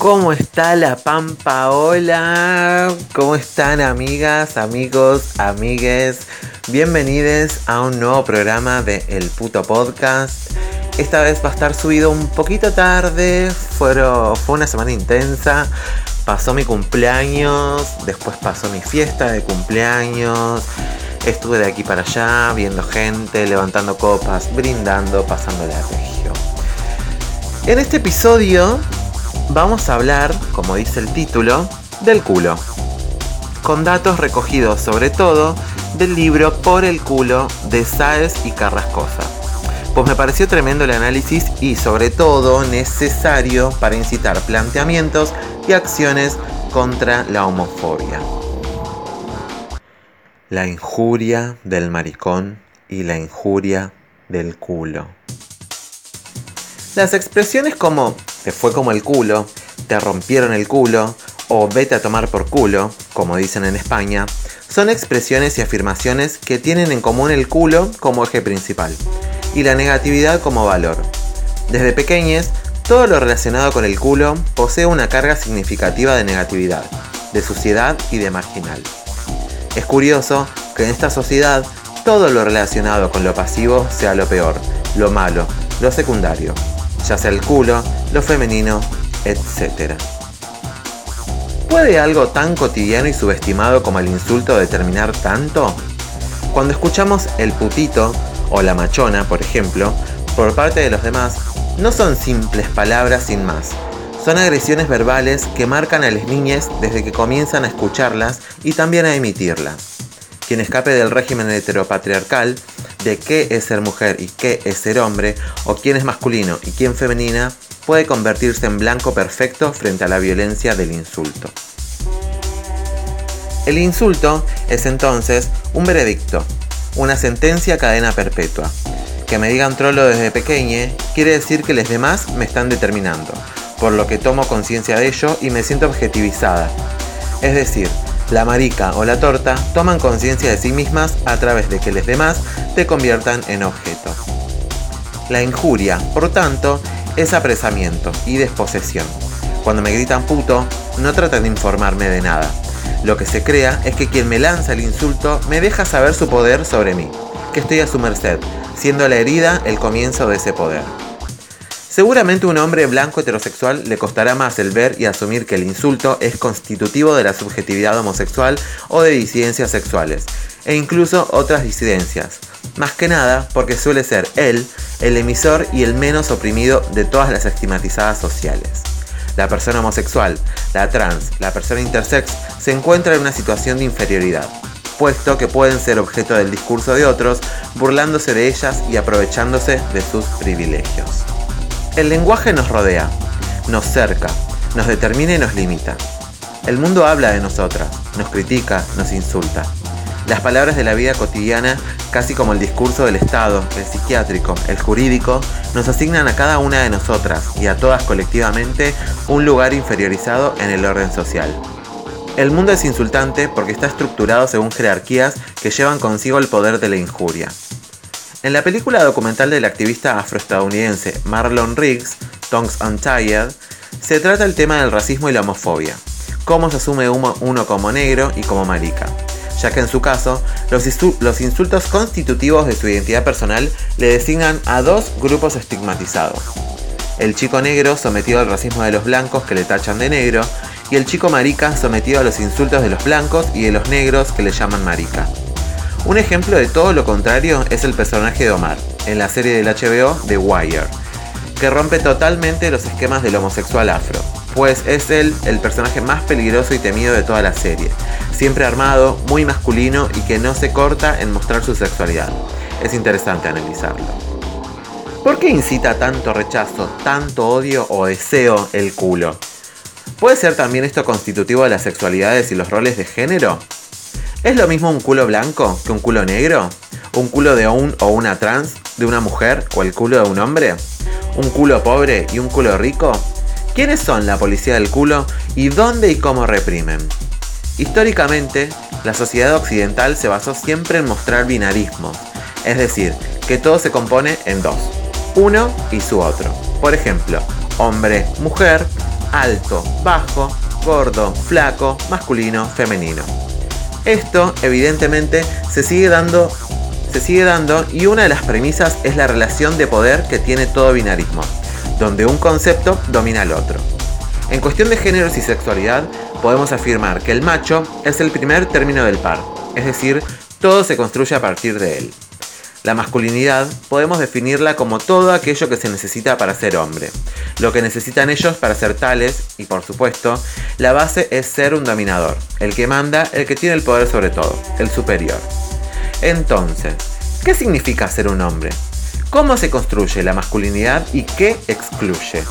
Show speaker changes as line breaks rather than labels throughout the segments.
¿Cómo está la Pampa? Hola, ¿cómo están amigas, amigos, amigues? Bienvenidos a un nuevo programa de El Puto Podcast. Esta vez va a estar subido un poquito tarde, fue una semana intensa. Pasó mi cumpleaños, después pasó mi fiesta de cumpleaños. Estuve de aquí para allá, viendo gente, levantando copas, brindando, pasando la región. En este episodio vamos a hablar, como dice el título, del culo. Con datos recogidos sobre todo del libro Por el culo de Sáez y Carrascosa. Pues me pareció tremendo el análisis y sobre todo necesario para incitar planteamientos y acciones contra la homofobia. La injuria del maricón y la injuria del culo. Las expresiones como te fue como el culo, te rompieron el culo o vete a tomar por culo, como dicen en España, son expresiones y afirmaciones que tienen en común el culo como eje principal y la negatividad como valor. Desde pequeñes, todo lo relacionado con el culo posee una carga significativa de negatividad, de suciedad y de marginal. Es curioso que en esta sociedad todo lo relacionado con lo pasivo sea lo peor, lo malo, lo secundario, ya sea el culo, lo femenino, etc. ¿Puede algo tan cotidiano y subestimado como el insulto determinar tanto? Cuando escuchamos el putito o la machona, por ejemplo, por parte de los demás, no son simples palabras sin más. Son agresiones verbales que marcan a las niñas desde que comienzan a escucharlas y también a emitirlas. Quien escape del régimen heteropatriarcal de qué es ser mujer y qué es ser hombre, o quién es masculino y quién femenina, puede convertirse en blanco perfecto frente a la violencia del insulto. El insulto es entonces un veredicto, una sentencia cadena perpetua. Que me digan trolo desde pequeñe quiere decir que los demás me están determinando, por lo que tomo conciencia de ello y me siento objetivizada. Es decir, la marica o la torta toman conciencia de sí mismas a través de que los demás te conviertan en objeto. La injuria, por tanto, es apresamiento y desposesión. Cuando me gritan puto, no tratan de informarme de nada. Lo que se crea es que quien me lanza el insulto me deja saber su poder sobre mí, que estoy a su merced, siendo la herida el comienzo de ese poder. Seguramente un hombre blanco heterosexual le costará más el ver y asumir que el insulto es constitutivo de la subjetividad homosexual o de disidencias sexuales, e incluso otras disidencias, más que nada porque suele ser él el emisor y el menos oprimido de todas las estigmatizadas sociales. La persona homosexual, la trans, la persona intersex se encuentra en una situación de inferioridad, puesto que pueden ser objeto del discurso de otros, burlándose de ellas y aprovechándose de sus privilegios. El lenguaje nos rodea, nos cerca, nos determina y nos limita. El mundo habla de nosotras, nos critica, nos insulta. Las palabras de la vida cotidiana, casi como el discurso del Estado, el psiquiátrico, el jurídico, nos asignan a cada una de nosotras y a todas colectivamente un lugar inferiorizado en el orden social. El mundo es insultante porque está estructurado según jerarquías que llevan consigo el poder de la injuria. En la película documental del activista afroestadounidense Marlon Riggs, Tongues Untied, se trata el tema del racismo y la homofobia, cómo se asume uno como negro y como marica, ya que en su caso los, insultos constitutivos de su identidad personal le designan a dos grupos estigmatizados. El chico negro sometido al racismo de los blancos que le tachan de negro y el chico marica sometido a los insultos de los blancos y de los negros que le llaman marica. Un ejemplo de todo lo contrario es el personaje de Omar, en la serie del HBO The Wire, que rompe totalmente los esquemas del homosexual afro, pues es él el personaje más peligroso y temido de toda la serie, siempre armado, muy masculino y que no se corta en mostrar su sexualidad. Es interesante analizarlo. ¿Por qué incita tanto rechazo, tanto odio o deseo el culo? ¿Puede ser también esto constitutivo de las sexualidades y los roles de género? ¿Es lo mismo un culo blanco que un culo negro? ¿Un culo de un o una trans, de una mujer o el culo de un hombre? ¿Un culo pobre y un culo rico? ¿Quiénes son la policía del culo y dónde y cómo reprimen? Históricamente, la sociedad occidental se basó siempre en mostrar binarismo, es decir, que todo se compone en dos, uno y su otro. Por ejemplo, hombre, mujer, alto, bajo, gordo, flaco, masculino, femenino. Esto evidentemente se sigue dando se sigue dando y una de las premisas es la relación de poder que tiene todo binarismo, donde un concepto domina al otro. En cuestión de géneros y sexualidad, podemos afirmar que el macho es el primer término del par, es decir, todo se construye a partir de él. La masculinidad podemos definirla como todo aquello que se necesita para ser hombre, lo que necesitan ellos para ser tales, y por supuesto, la base es ser un dominador, el que manda, el que tiene el poder sobre todo, el superior. Entonces, ¿qué significa ser un hombre? ¿Cómo se construye la masculinidad y qué excluye?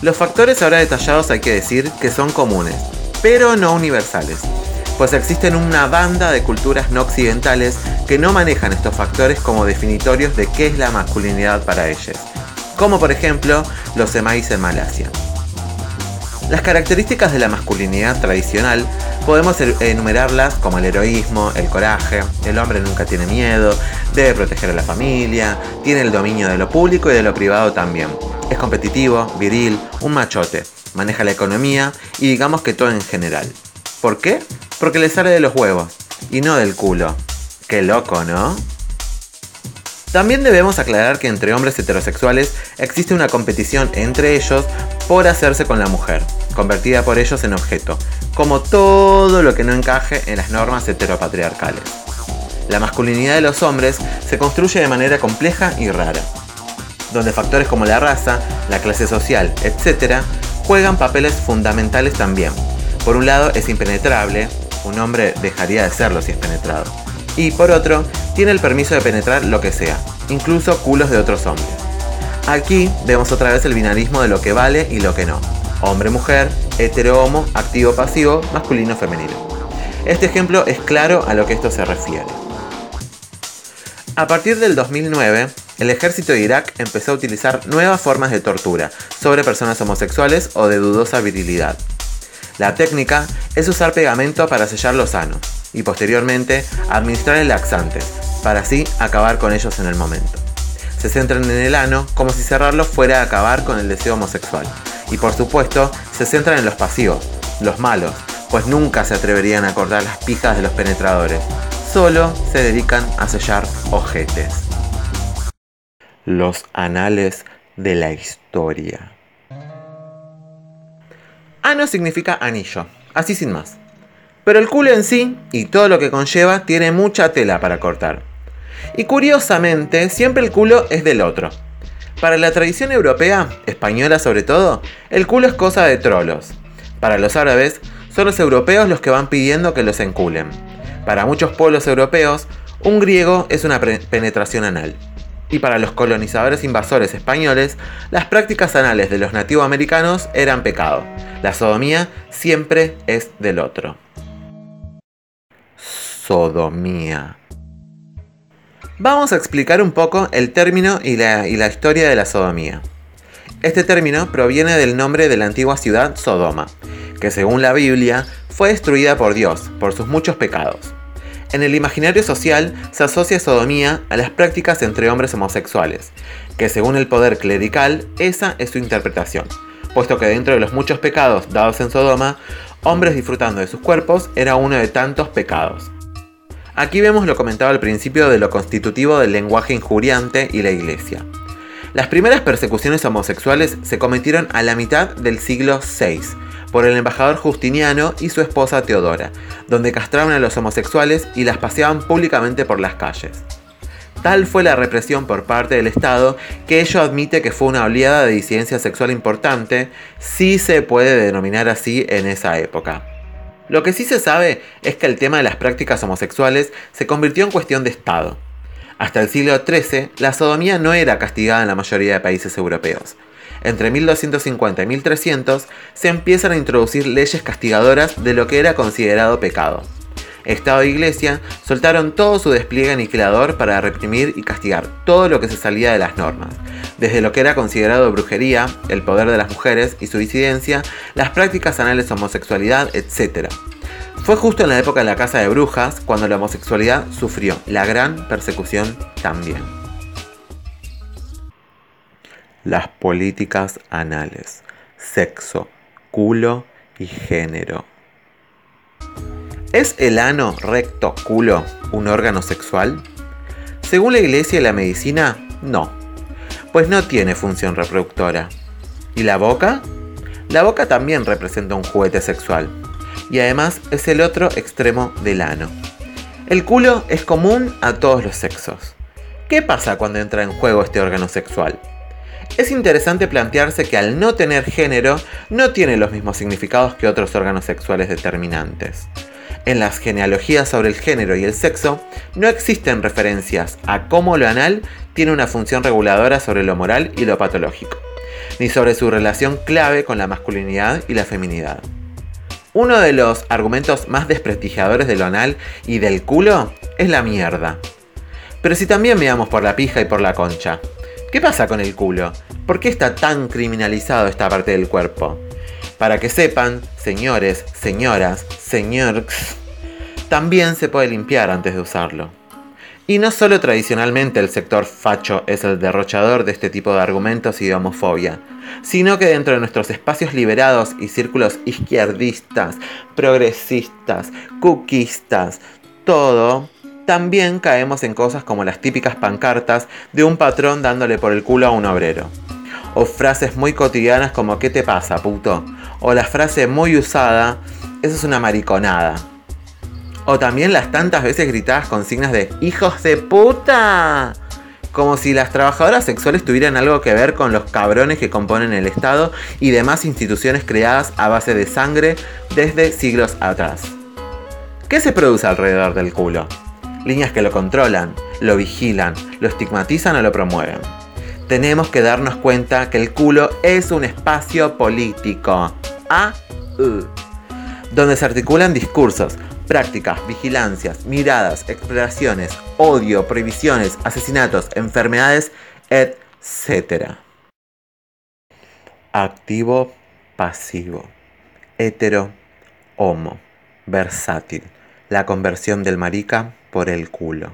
Los factores ahora detallados hay que decir que son comunes, pero no universales pues existen una banda de culturas no occidentales que no manejan estos factores como definitorios de qué es la masculinidad para ellos, como por ejemplo los semáis en Malasia. Las características de la masculinidad tradicional podemos er-, enumerarlas como el heroísmo, el coraje, el hombre nunca tiene miedo, debe proteger a la familia, tiene el dominio de lo público y de lo privado también. Es competitivo, viril, un machote, maneja la economía y digamos que todo en general. ¿Por qué? Porque le sale de los huevos y no del culo. Qué loco, ¿no? También debemos aclarar que entre hombres heterosexuales existe una competición entre ellos por hacerse con la mujer, convertida por ellos en objeto, como todo lo que no encaje en las normas heteropatriarcales. La masculinidad de los hombres se construye de manera compleja y rara, donde factores como la raza, la clase social, etc., juegan papeles fundamentales también, por un lado es impenetrable, un hombre dejaría de serlo si es penetrado. Y por otro, tiene el permiso de penetrar lo que sea, incluso culos de otros hombres. Aquí vemos otra vez el binarismo de lo que vale y lo que no. Hombre-mujer, hetero-homo, activo-pasivo, masculino-femenino. Este ejemplo es claro a lo que esto se refiere. A partir del 2009, el ejército de Irak empezó a utilizar nuevas formas de tortura sobre personas homosexuales o de dudosa virilidad, la técnica es usar pegamento para sellar los sanos y posteriormente administrar el laxante, para así acabar con ellos en el momento. Se centran en el ano como si cerrarlo fuera a acabar con el deseo homosexual. Y por supuesto, se centran en los pasivos, los malos, pues nunca se atreverían a cortar las pijas de los penetradores. Solo se dedican a sellar ojetes. Los anales de la historia. Ano significa anillo, así sin más. Pero el culo en sí y todo lo que conlleva tiene mucha tela para cortar. Y curiosamente, siempre el culo es del otro. Para la tradición europea, española sobre todo, el culo es cosa de trolos. Para los árabes, son los europeos los que van pidiendo que los enculen. Para muchos pueblos europeos, un griego es una penetración anal y para los colonizadores invasores españoles, las prácticas anales de los nativoamericanos eran pecado. La sodomía siempre es del otro. Sodomía. Vamos a explicar un poco el término y la, y la historia de la sodomía. Este término proviene del nombre de la antigua ciudad Sodoma, que según la Biblia fue destruida por Dios por sus muchos pecados. En el imaginario social se asocia sodomía a las prácticas entre hombres homosexuales, que según el poder clerical, esa es su interpretación, puesto que dentro de los muchos pecados dados en Sodoma, hombres disfrutando de sus cuerpos era uno de tantos pecados. Aquí vemos lo comentado al principio de lo constitutivo del lenguaje injuriante y la iglesia. Las primeras persecuciones homosexuales se cometieron a la mitad del siglo VI, por el embajador Justiniano y su esposa Teodora, donde castraban a los homosexuales y las paseaban públicamente por las calles. Tal fue la represión por parte del Estado que ello admite que fue una oleada de disidencia sexual importante, si se puede denominar así en esa época. Lo que sí se sabe es que el tema de las prácticas homosexuales se convirtió en cuestión de Estado. Hasta el siglo XIII, la sodomía no era castigada en la mayoría de países europeos entre 1250 y 1300 se empiezan a introducir leyes castigadoras de lo que era considerado pecado. Estado e Iglesia soltaron todo su despliegue aniquilador para reprimir y castigar todo lo que se salía de las normas, desde lo que era considerado brujería, el poder de las mujeres y su disidencia, las prácticas anales homosexualidad, etc. Fue justo en la época de la Casa de Brujas cuando la homosexualidad sufrió la gran persecución también las políticas anales, sexo, culo y género. ¿Es el ano recto culo un órgano sexual? Según la iglesia y la medicina, no, pues no tiene función reproductora. ¿Y la boca? La boca también representa un juguete sexual, y además es el otro extremo del ano. El culo es común a todos los sexos. ¿Qué pasa cuando entra en juego este órgano sexual? Es interesante plantearse que al no tener género no tiene los mismos significados que otros órganos sexuales determinantes. En las genealogías sobre el género y el sexo no existen referencias a cómo lo anal tiene una función reguladora sobre lo moral y lo patológico, ni sobre su relación clave con la masculinidad y la feminidad. Uno de los argumentos más desprestigiadores de lo anal y del culo es la mierda. Pero si también miramos por la pija y por la concha, ¿qué pasa con el culo? ¿Por qué está tan criminalizado esta parte del cuerpo? Para que sepan, señores, señoras, señores, también se puede limpiar antes de usarlo. Y no solo tradicionalmente el sector facho es el derrochador de este tipo de argumentos y de homofobia, sino que dentro de nuestros espacios liberados y círculos izquierdistas, progresistas, cuquistas, todo, también caemos en cosas como las típicas pancartas de un patrón dándole por el culo a un obrero. O frases muy cotidianas como ¿qué te pasa, puto? O la frase muy usada, eso es una mariconada. O también las tantas veces gritadas consignas de ¡Hijos de puta! Como si las trabajadoras sexuales tuvieran algo que ver con los cabrones que componen el Estado y demás instituciones creadas a base de sangre desde siglos atrás. ¿Qué se produce alrededor del culo? Líneas que lo controlan, lo vigilan, lo estigmatizan o lo promueven. Tenemos que darnos cuenta que el culo es un espacio político. A, -U, donde se articulan discursos, prácticas, vigilancias, miradas, exploraciones, odio, prohibiciones, asesinatos, enfermedades, etc. Activo, pasivo, hetero, homo, versátil, la conversión del marica por el culo.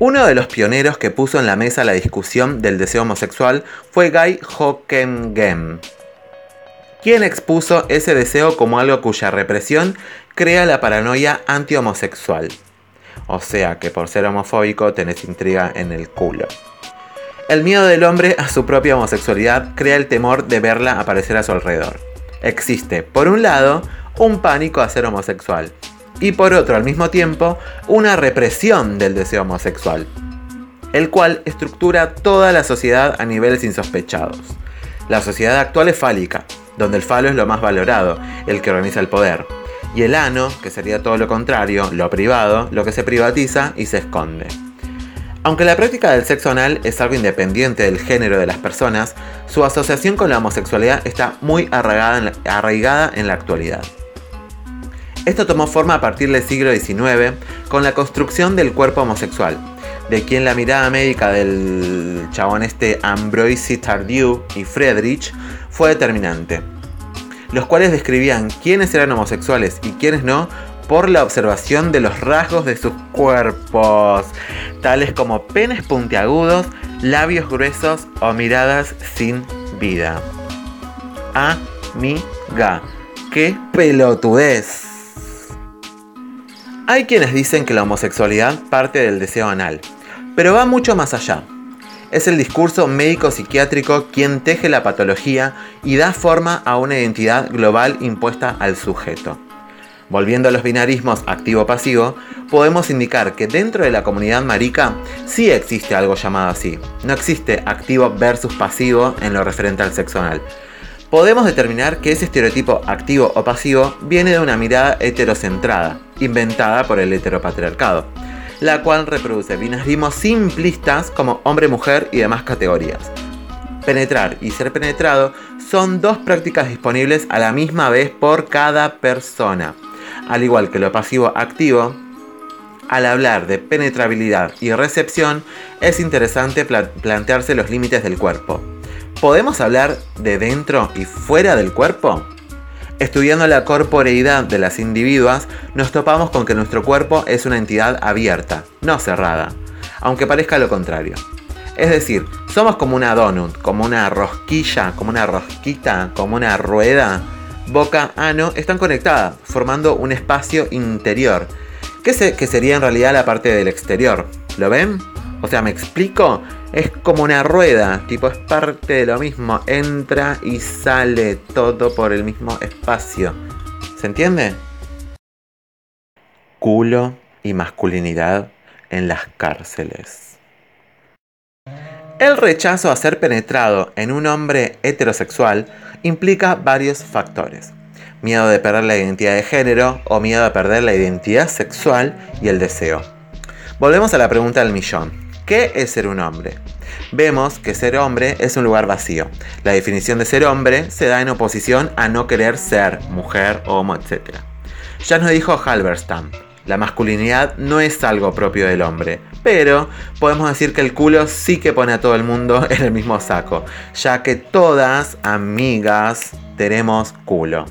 Uno de los pioneros que puso en la mesa la discusión del deseo homosexual fue Guy Hockenheim, quien expuso ese deseo como algo cuya represión crea la paranoia anti-homosexual. O sea que por ser homofóbico tenés intriga en el culo. El miedo del hombre a su propia homosexualidad crea el temor de verla aparecer a su alrededor. Existe, por un lado, un pánico a ser homosexual, y por otro, al mismo tiempo, una represión del deseo homosexual, el cual estructura toda la sociedad a niveles insospechados. La sociedad actual es fálica, donde el falo es lo más valorado, el que organiza el poder. Y el ano, que sería todo lo contrario, lo privado, lo que se privatiza y se esconde. Aunque la práctica del sexo anal es algo independiente del género de las personas, su asociación con la homosexualidad está muy arraigada en la, actualidad. Esto tomó forma a partir del siglo XIX con la construcción del cuerpo homosexual, de quien la mirada médica del chabón este Ambroise Tardieu y Friedrich fue determinante, los cuales describían quiénes eran homosexuales y quiénes no por la observación de los rasgos de sus cuerpos, tales como penes puntiagudos, labios gruesos o miradas sin vida. Amiga, qué pelotudez. Hay quienes dicen que la homosexualidad parte del deseo anal, pero va mucho más allá. Es el discurso médico-psiquiátrico quien teje la patología y da forma a una identidad global impuesta al sujeto. Volviendo a los binarismos activo-pasivo, podemos indicar que dentro de la comunidad marica sí existe algo llamado así. No existe activo versus pasivo en lo referente al sexo anal. Podemos determinar que ese estereotipo activo o pasivo viene de una mirada heterocentrada, inventada por el heteropatriarcado la cual reproduce binarismos simplistas como hombre-mujer y demás categorías. Penetrar y ser penetrado son dos prácticas disponibles a la misma vez por cada persona. Al igual que lo pasivo-activo, al hablar de penetrabilidad y recepción, es interesante plantearse los límites del cuerpo. ¿Podemos hablar de dentro y fuera del cuerpo? Estudiando la corporeidad de las individuas, nos topamos con que nuestro cuerpo es una entidad abierta, no cerrada, aunque parezca lo contrario. Es decir, somos como una donut, como una rosquilla, como una rosquita, como una rueda. Boca, ano están conectadas, formando un espacio interior, que, que sería en realidad la parte del exterior. ¿Lo ven? O sea, ¿me explico? Es como una rueda, tipo es parte de lo mismo, entra y sale todo por el mismo espacio. ¿Se entiende? Culo y masculinidad en las cárceles. El rechazo a ser penetrado en un hombre heterosexual implica varios factores. Miedo de perder la identidad de género o miedo a perder la identidad sexual y el deseo. Volvemos a la pregunta del millón. ¿Qué es ser un hombre? Vemos que ser hombre es un lugar vacío. La definición de ser hombre se da en oposición a no querer ser mujer, homo, etc. Ya nos dijo Halberstam, la masculinidad no es algo propio del hombre, pero podemos decir que el culo sí que pone a todo el mundo en el mismo saco, ya que todas, amigas, tenemos culo.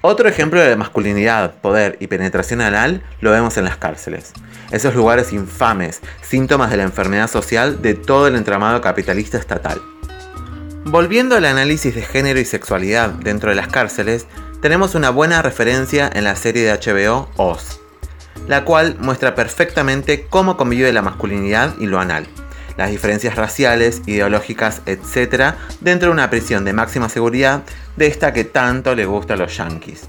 Otro ejemplo de masculinidad, poder y penetración anal lo vemos en las cárceles. Esos lugares infames, síntomas de la enfermedad social de todo el entramado capitalista estatal. Volviendo al análisis de género y sexualidad dentro de las cárceles, tenemos una buena referencia en la serie de HBO Oz, la cual muestra perfectamente cómo convive la masculinidad y lo anal, las diferencias raciales, ideológicas, etc. dentro de una prisión de máxima seguridad de esta que tanto le gusta a los yankees.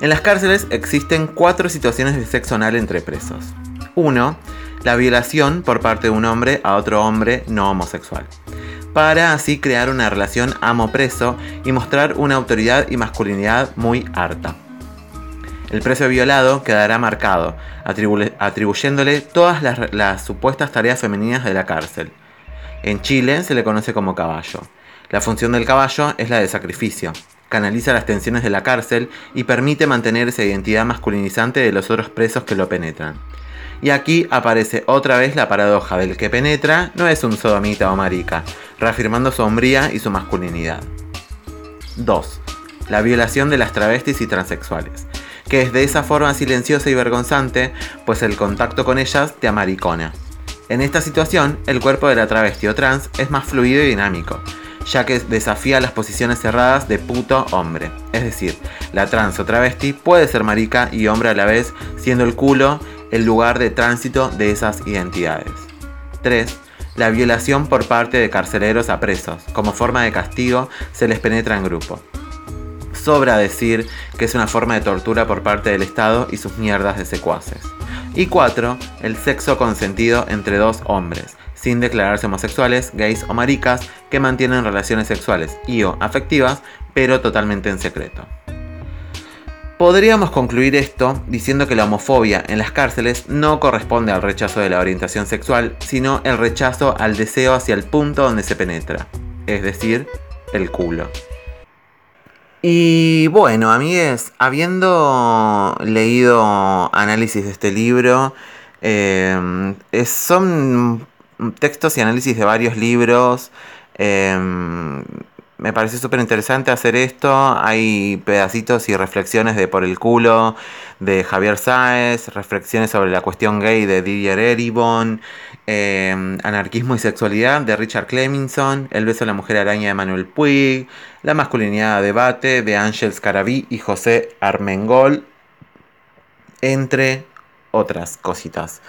En las cárceles existen cuatro situaciones de sexo anal entre presos. 1. La violación por parte de un hombre a otro hombre no homosexual para así crear una relación amo-preso y mostrar una autoridad y masculinidad muy harta. El preso violado quedará marcado, atribuyéndole todas las, las supuestas tareas femeninas de la cárcel. En Chile se le conoce como caballo. La función del caballo es la de sacrificio. Canaliza las tensiones de la cárcel y permite mantener esa identidad masculinizante de los otros presos que lo penetran. Y aquí aparece otra vez la paradoja del que penetra no es un sodomita o marica, reafirmando su hombría y su masculinidad. 2. La violación de las travestis y transexuales, que es de esa forma silenciosa y vergonzante, pues el contacto con ellas te amaricona. En esta situación, el cuerpo de la travesti o trans es más fluido y dinámico, ya que desafía las posiciones cerradas de puto hombre. Es decir, la trans o travesti puede ser marica y hombre a la vez, siendo el culo el lugar de tránsito de esas identidades. 3. La violación por parte de carceleros a presos. Como forma de castigo se les penetra en grupo. Sobra decir que es una forma de tortura por parte del Estado y sus mierdas de secuaces. Y 4. El sexo consentido entre dos hombres, sin declararse homosexuales, gays o maricas, que mantienen relaciones sexuales y o afectivas, pero totalmente en secreto. Podríamos concluir esto diciendo que la homofobia en las cárceles no corresponde al rechazo de la orientación sexual, sino el rechazo al deseo hacia el punto donde se penetra, es decir, el culo. Y bueno, amigues, habiendo leído análisis de este libro, eh, son textos y análisis de varios libros. Eh, me parece súper interesante hacer esto. Hay pedacitos y reflexiones de Por el culo de Javier Sáez, reflexiones sobre la cuestión gay de Didier Eribon, em, Anarquismo y sexualidad de Richard Cleminson, El beso de la mujer araña de Manuel Puig, La masculinidad a debate de Ángel Carabí y José Armengol, entre otras cositas.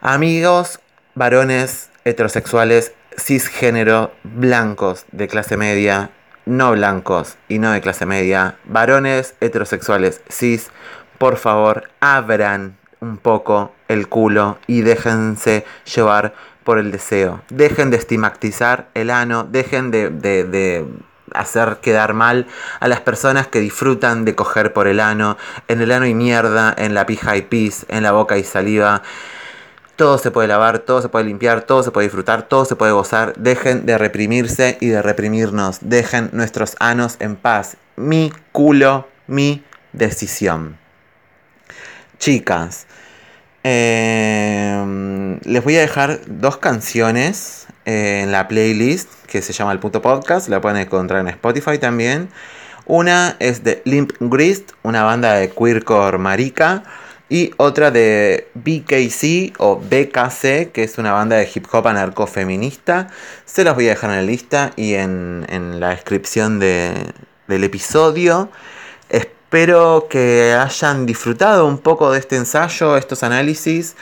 Amigos, varones heterosexuales cisgénero, blancos de clase media, no blancos y no de clase media, varones heterosexuales cis, por favor, abran un poco el culo y déjense llevar por el deseo. Dejen de estigmatizar el ano, dejen de, de hacer quedar mal a las personas que disfrutan de coger por el ano. En el ano y mierda, en la pija y pis, en la boca y saliva. Todo se puede lavar, todo se puede limpiar, todo se puede disfrutar, todo se puede gozar. Dejen de reprimirse y de reprimirnos. Dejen nuestros anos en paz. Mi culo, mi decisión. Chicas, em, les voy a dejar dos canciones en la playlist que se llama El Punto Podcast. La pueden encontrar en Spotify también. Una es de Limp Grist, una banda de queercore marica Y otra de BKC o BKC, que es una banda de hip hop anarcofeminista. Se los voy a dejar en la lista y en, la descripción del episodio. Espero que hayan disfrutado un poco de este ensayo, estos análisis.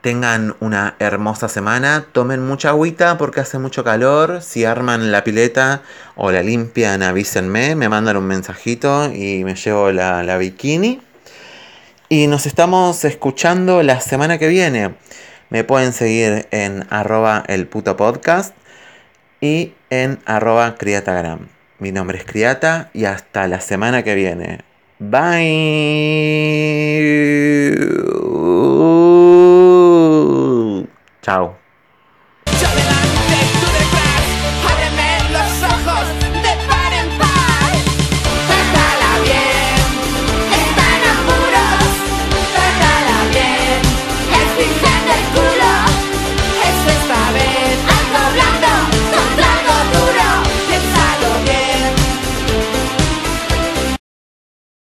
Tengan una hermosa semana, tomen mucha agüita porque hace mucho calor. Si arman la pileta o la limpian, avísenme, me mandan un mensajito y me llevo la, la bikini. Y nos estamos escuchando la semana que viene. Me pueden seguir en arroba el puto podcast y en arroba criatagram. Mi nombre es Criata y hasta la semana que viene. Bye. Chao.